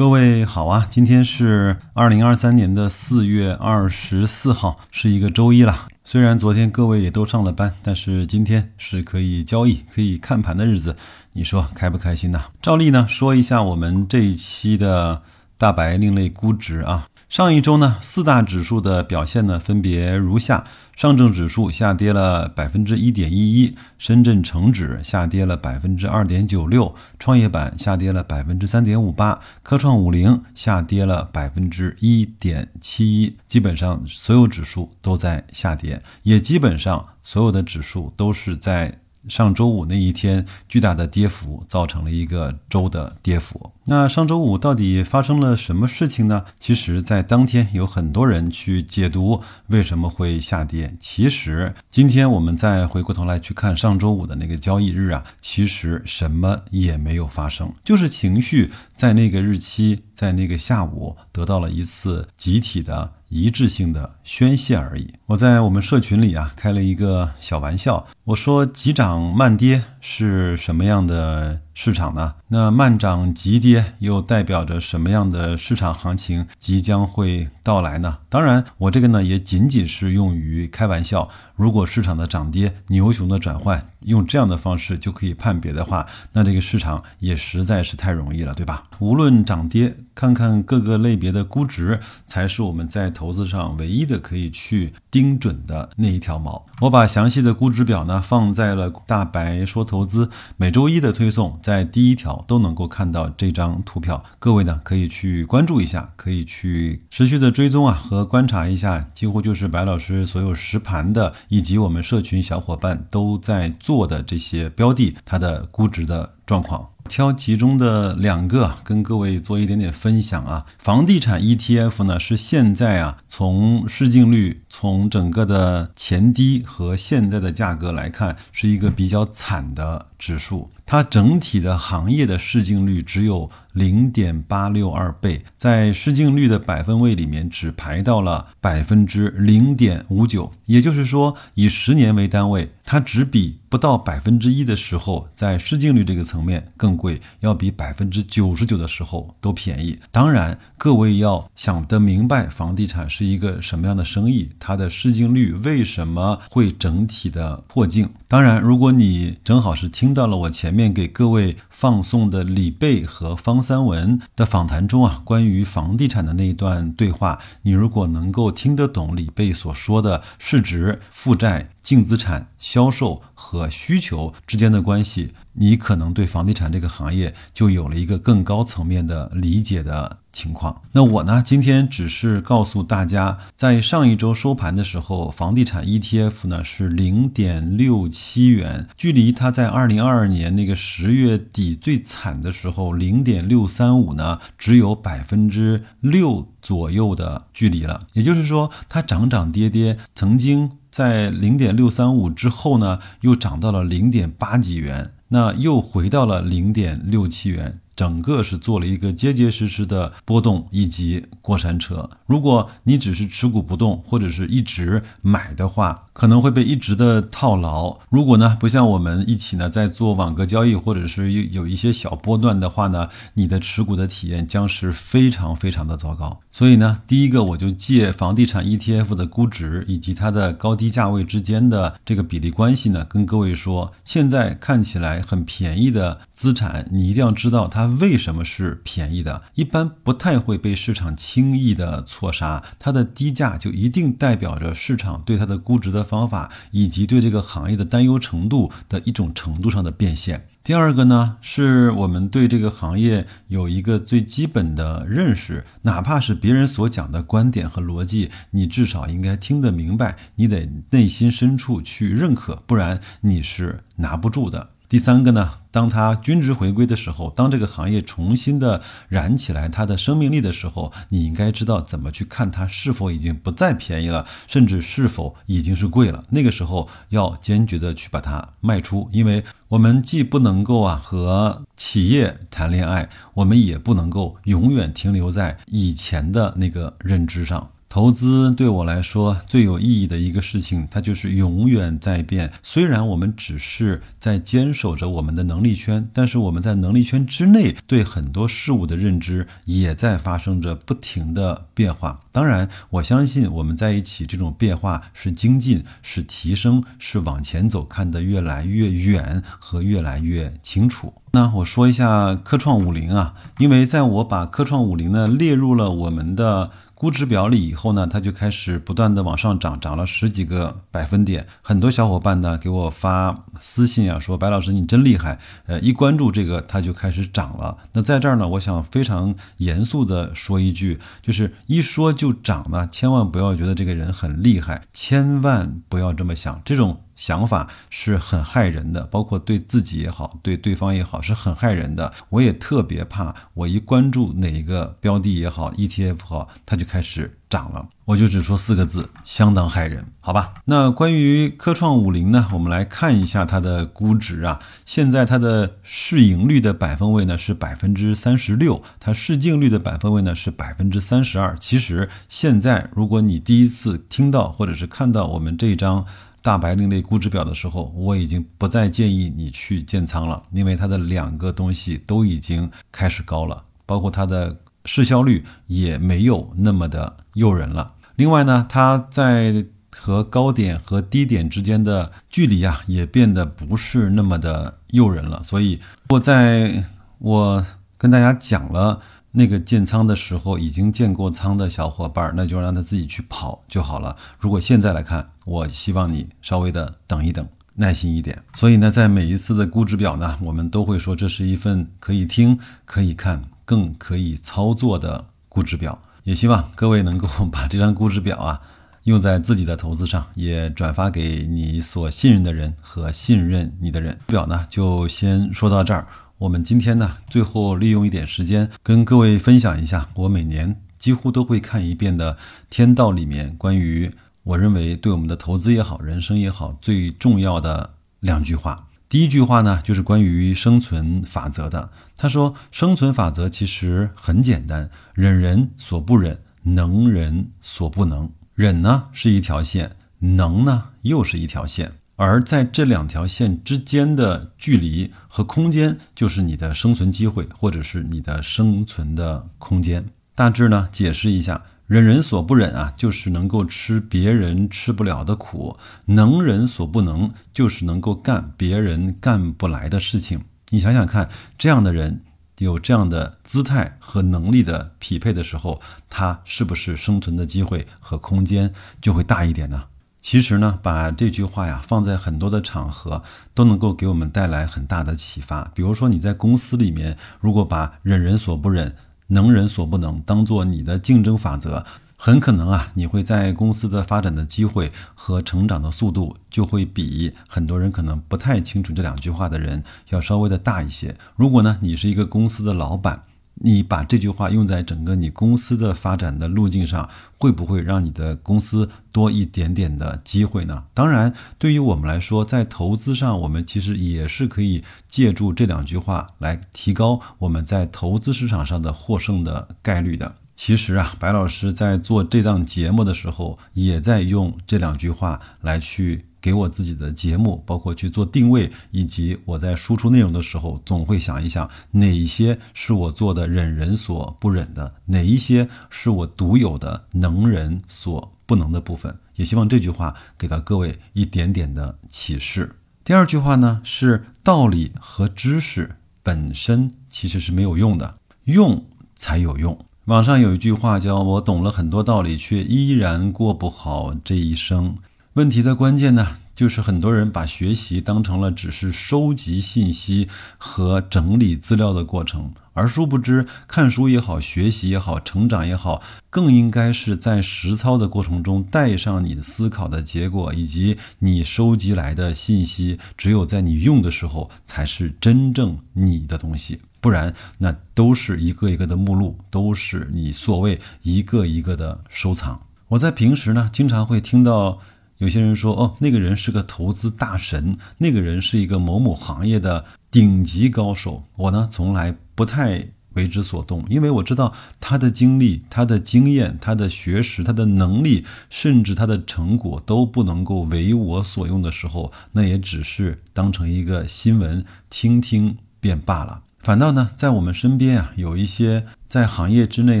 各位好啊，今天是二零二三年的四月二十四号，是一个周一了。虽然昨天各位也都上了班，但是今天是可以交易、可以看盘的日子，你说开不开心呢？照例呢，说一下我们这一期的大白另类估值啊。上一周呢，四大指数的表现呢，分别如下。上证指数下跌了百分之一点一一，深圳成指下跌了百分之二点九六，创业板下跌了百分之三点五八，科创五零下跌了百分之一点七一，基本上所有指数都在下跌，也基本上所有的指数都是在。上周五那一天巨大的跌幅，造成了一个周的跌幅。那上周五到底发生了什么事情呢？其实，在当天有很多人去解读为什么会下跌。其实，今天我们再回过头来去看上周五的那个交易日啊，其实什么也没有发生，就是情绪在那个日期，在那个下午得到了一次集体的。一致性的宣泄而已。我在我们社群里啊开了一个小玩笑，我说急涨慢跌是什么样的市场呢？那慢涨急跌又代表着什么样的市场行情即将会到来呢？当然，我这个呢也仅仅是用于开玩笑。如果市场的涨跌、牛熊的转换用这样的方式就可以判别的话，那这个市场也实在是太容易了，对吧？无论涨跌，看看各个类别的估值，才是我们在投资上唯一的可以去盯准的那一条毛。我把详细的估值表呢放在了大白说投资每周一的推送，在第一条都能够看到这张图表。各位呢可以去关注一下，可以去持续的追踪啊和观察一下，几乎就是白老师所有实盘的。以及我们社群小伙伴都在做的这些标的，它的估值的状况，挑其中的两个跟各位做一点点分享啊。房地产 ETF 呢是现在啊从市净率、从整个的前低和现在的价格来看，是一个比较惨的指数。它整体的行业的市净率只有零点八六二倍，在市净率的百分位里面只排到了百分之零点五九，也就是说，以十年为单位，它只比不到百分之一的时候，在市净率这个层面更贵，要比百分之九十九的时候都便宜。当然，各位要想得明白房地产是一个什么样的生意，它的市净率为什么会整体的破净。当然，如果你正好是听听到了我前面。面给各位放送的李贝和方三文的访谈中啊，关于房地产的那一段对话，你如果能够听得懂李贝所说的市值、负债。净资产、销售和需求之间的关系，你可能对房地产这个行业就有了一个更高层面的理解的情况。那我呢，今天只是告诉大家，在上一周收盘的时候，房地产 ETF 呢是零点六七元，距离它在二零二二年那个十月底最惨的时候零点六三五呢，只有百分之六左右的距离了。也就是说，它涨涨跌跌，曾经。在零点六三五之后呢，又涨到了零点八几元，那又回到了零点六七元。整个是做了一个结结实实的波动以及过山车。如果你只是持股不动，或者是一直买的话，可能会被一直的套牢。如果呢，不像我们一起呢在做网格交易，或者是有有一些小波段的话呢，你的持股的体验将是非常非常的糟糕。所以呢，第一个我就借房地产 ETF 的估值以及它的高低价位之间的这个比例关系呢，跟各位说，现在看起来很便宜的资产，你一定要知道它。为什么是便宜的？一般不太会被市场轻易的错杀。它的低价就一定代表着市场对它的估值的方法，以及对这个行业的担忧程度的一种程度上的变现。第二个呢，是我们对这个行业有一个最基本的认识，哪怕是别人所讲的观点和逻辑，你至少应该听得明白，你得内心深处去认可，不然你是拿不住的。第三个呢，当它均值回归的时候，当这个行业重新的燃起来它的生命力的时候，你应该知道怎么去看它是否已经不再便宜了，甚至是否已经是贵了。那个时候要坚决的去把它卖出，因为我们既不能够啊和企业谈恋爱，我们也不能够永远停留在以前的那个认知上。投资对我来说最有意义的一个事情，它就是永远在变。虽然我们只是在坚守着我们的能力圈，但是我们在能力圈之内对很多事物的认知也在发生着不停的变化。当然，我相信我们在一起这种变化是精进、是提升、是往前走，看得越来越远和越来越清楚。那我说一下科创五零啊，因为在我把科创五零呢列入了我们的。估值表里以后呢，它就开始不断的往上涨，涨了十几个百分点。很多小伙伴呢给我发私信啊，说白老师你真厉害。呃，一关注这个，它就开始涨了。那在这儿呢，我想非常严肃的说一句，就是一说就涨呢，千万不要觉得这个人很厉害，千万不要这么想，这种。想法是很害人的，包括对自己也好，对对方也好，是很害人的。我也特别怕，我一关注哪一个标的也好，ETF 好，它就开始涨了。我就只说四个字，相当害人，好吧？那关于科创五零呢，我们来看一下它的估值啊。现在它的市盈率的百分位呢是百分之三十六，它市净率的百分位呢是百分之三十二。其实现在，如果你第一次听到或者是看到我们这一张。大白另类估值表的时候，我已经不再建议你去建仓了，因为它的两个东西都已经开始高了，包括它的市销率也没有那么的诱人了。另外呢，它在和高点和低点之间的距离啊，也变得不是那么的诱人了。所以，我在我跟大家讲了。那个建仓的时候已经建过仓的小伙伴，那就让他自己去跑就好了。如果现在来看，我希望你稍微的等一等，耐心一点。所以呢，在每一次的估值表呢，我们都会说这是一份可以听、可以看、更可以操作的估值表。也希望各位能够把这张估值表啊用在自己的投资上，也转发给你所信任的人和信任你的人。表呢，就先说到这儿。我们今天呢，最后利用一点时间跟各位分享一下，我每年几乎都会看一遍的《天道》里面关于我认为对我们的投资也好、人生也好最重要的两句话。第一句话呢，就是关于生存法则的。他说，生存法则其实很简单：忍人所不忍，能人所不能。忍呢是一条线，能呢又是一条线。而在这两条线之间的距离和空间，就是你的生存机会，或者是你的生存的空间。大致呢，解释一下，忍人所不忍啊，就是能够吃别人吃不了的苦；能人所不能，就是能够干别人干不来的事情。你想想看，这样的人有这样的姿态和能力的匹配的时候，他是不是生存的机会和空间就会大一点呢？其实呢，把这句话呀放在很多的场合，都能够给我们带来很大的启发。比如说你在公司里面，如果把忍人所不忍，能人所不能当做你的竞争法则，很可能啊，你会在公司的发展的机会和成长的速度，就会比很多人可能不太清楚这两句话的人要稍微的大一些。如果呢，你是一个公司的老板。你把这句话用在整个你公司的发展的路径上，会不会让你的公司多一点点的机会呢？当然，对于我们来说，在投资上，我们其实也是可以借助这两句话来提高我们在投资市场上的获胜的概率的。其实啊，白老师在做这档节目的时候，也在用这两句话来去。给我自己的节目，包括去做定位，以及我在输出内容的时候，总会想一想哪一些是我做的忍人所不忍的，哪一些是我独有的能人所不能的部分。也希望这句话给到各位一点点的启示。第二句话呢，是道理和知识本身其实是没有用的，用才有用。网上有一句话叫“我懂了很多道理，却依然过不好这一生”。问题的关键呢，就是很多人把学习当成了只是收集信息和整理资料的过程，而殊不知，看书也好，学习也好，成长也好，更应该是在实操的过程中带上你思考的结果以及你收集来的信息。只有在你用的时候，才是真正你的东西，不然那都是一个一个的目录，都是你所谓一个一个的收藏。我在平时呢，经常会听到。有些人说，哦，那个人是个投资大神，那个人是一个某某行业的顶级高手。我呢，从来不太为之所动，因为我知道他的经历、他的经验、他的学识、他的能力，甚至他的成果都不能够为我所用的时候，那也只是当成一个新闻听听便罢了。反倒呢，在我们身边啊，有一些在行业之内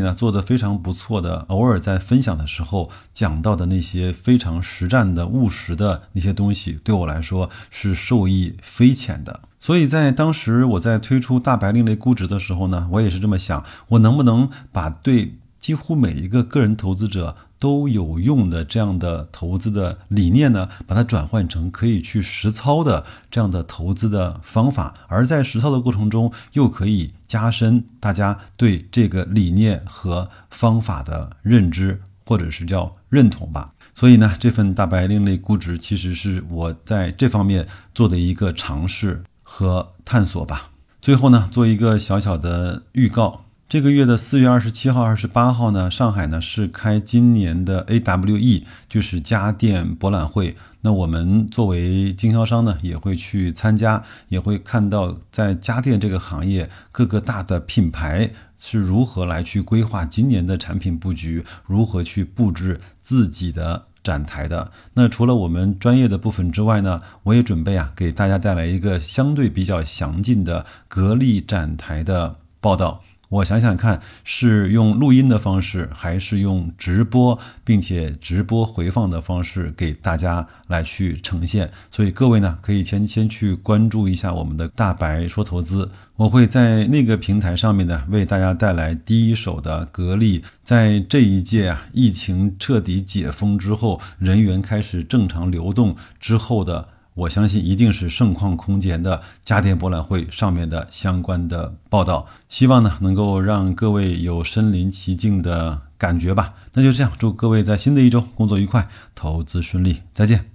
呢做得非常不错的，偶尔在分享的时候讲到的那些非常实战的、务实的那些东西，对我来说是受益匪浅的。所以在当时我在推出大白另类估值的时候呢，我也是这么想：我能不能把对几乎每一个个人投资者都有用的这样的投资的理念呢，把它转换成可以去实操的这样的投资的方法，而在实操的过程中，又可以加深大家对这个理念和方法的认知，或者是叫认同吧。所以呢，这份大白另类估值其实是我在这方面做的一个尝试和探索吧。最后呢，做一个小小的预告。这个月的四月二十七号、二十八号呢，上海呢是开今年的 AWE，就是家电博览会。那我们作为经销商呢，也会去参加，也会看到在家电这个行业各个大的品牌是如何来去规划今年的产品布局，如何去布置自己的展台的。那除了我们专业的部分之外呢，我也准备啊给大家带来一个相对比较详尽的格力展台的报道。我想想看，是用录音的方式，还是用直播，并且直播回放的方式给大家来去呈现。所以各位呢，可以先先去关注一下我们的大白说投资，我会在那个平台上面呢，为大家带来第一手的格力在这一届啊疫情彻底解封之后，人员开始正常流动之后的。我相信一定是盛况空前的家电博览会上面的相关的报道，希望呢能够让各位有身临其境的感觉吧。那就这样，祝各位在新的一周工作愉快，投资顺利，再见。